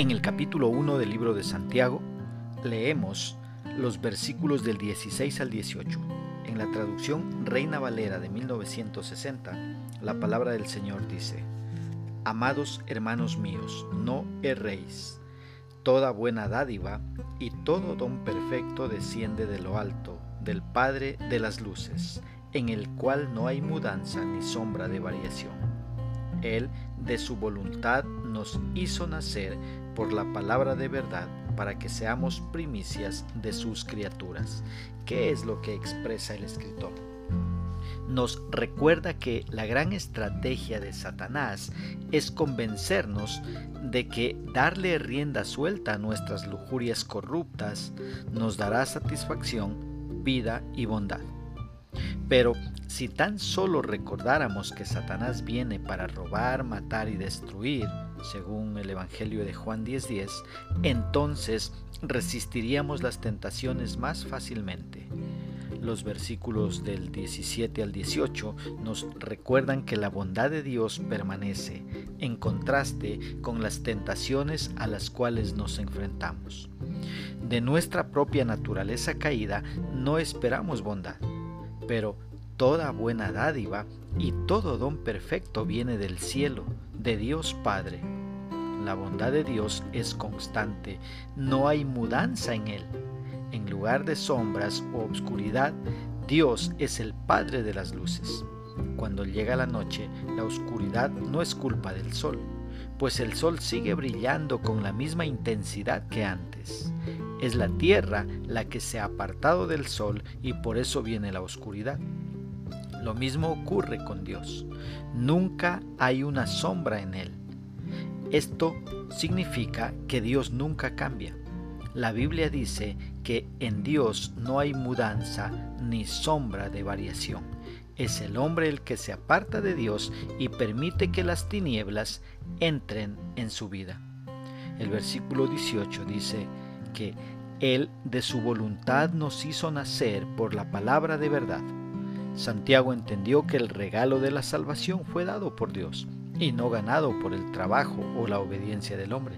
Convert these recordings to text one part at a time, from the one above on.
En el capítulo 1 del libro de Santiago leemos los versículos del 16 al 18. En la traducción Reina Valera de 1960, la palabra del Señor dice, Amados hermanos míos, no erréis. Toda buena dádiva y todo don perfecto desciende de lo alto, del Padre de las Luces, en el cual no hay mudanza ni sombra de variación. Él, de su voluntad, nos hizo nacer por la palabra de verdad para que seamos primicias de sus criaturas. ¿Qué es lo que expresa el escritor? Nos recuerda que la gran estrategia de Satanás es convencernos de que darle rienda suelta a nuestras lujurias corruptas nos dará satisfacción, vida y bondad. Pero si tan solo recordáramos que Satanás viene para robar, matar y destruir, según el Evangelio de Juan 10:10, entonces resistiríamos las tentaciones más fácilmente. Los versículos del 17 al 18 nos recuerdan que la bondad de Dios permanece, en contraste con las tentaciones a las cuales nos enfrentamos. De nuestra propia naturaleza caída no esperamos bondad, pero toda buena dádiva y todo don perfecto viene del cielo, de Dios Padre. La bondad de Dios es constante, no hay mudanza en él. En lugar de sombras o obscuridad, Dios es el Padre de las luces. Cuando llega la noche, la oscuridad no es culpa del sol, pues el sol sigue brillando con la misma intensidad que antes. Es la tierra la que se ha apartado del sol y por eso viene la oscuridad. Lo mismo ocurre con Dios. Nunca hay una sombra en Él. Esto significa que Dios nunca cambia. La Biblia dice que en Dios no hay mudanza ni sombra de variación. Es el hombre el que se aparta de Dios y permite que las tinieblas entren en su vida. El versículo 18 dice que Él de su voluntad nos hizo nacer por la palabra de verdad Santiago entendió que el regalo de la salvación fue dado por Dios y no ganado por el trabajo o la obediencia del hombre.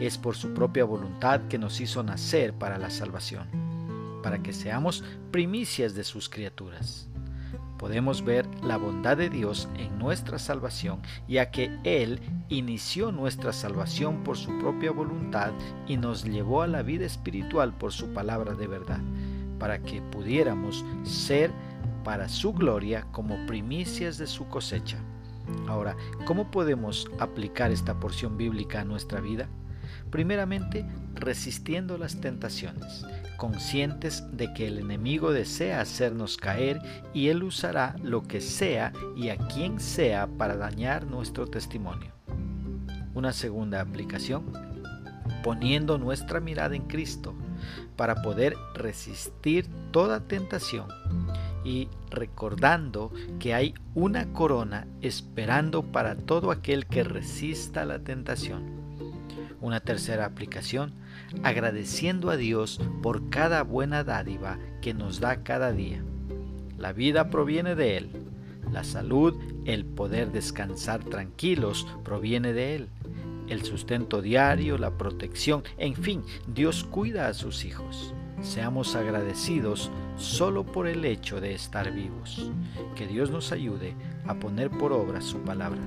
Es por su propia voluntad que nos hizo nacer para la salvación, para que seamos primicias de sus criaturas. Podemos ver la bondad de Dios en nuestra salvación, ya que Él inició nuestra salvación por su propia voluntad y nos llevó a la vida espiritual por su palabra de verdad, para que pudiéramos ser para su gloria como primicias de su cosecha. Ahora, ¿cómo podemos aplicar esta porción bíblica a nuestra vida? Primeramente, resistiendo las tentaciones, conscientes de que el enemigo desea hacernos caer y él usará lo que sea y a quien sea para dañar nuestro testimonio. Una segunda aplicación, poniendo nuestra mirada en Cristo para poder resistir toda tentación y recordando que hay una corona esperando para todo aquel que resista la tentación. Una tercera aplicación, agradeciendo a Dios por cada buena dádiva que nos da cada día. La vida proviene de Él. La salud, el poder descansar tranquilos proviene de Él. El sustento diario, la protección, en fin, Dios cuida a sus hijos. Seamos agradecidos solo por el hecho de estar vivos. Que Dios nos ayude a poner por obra su palabra.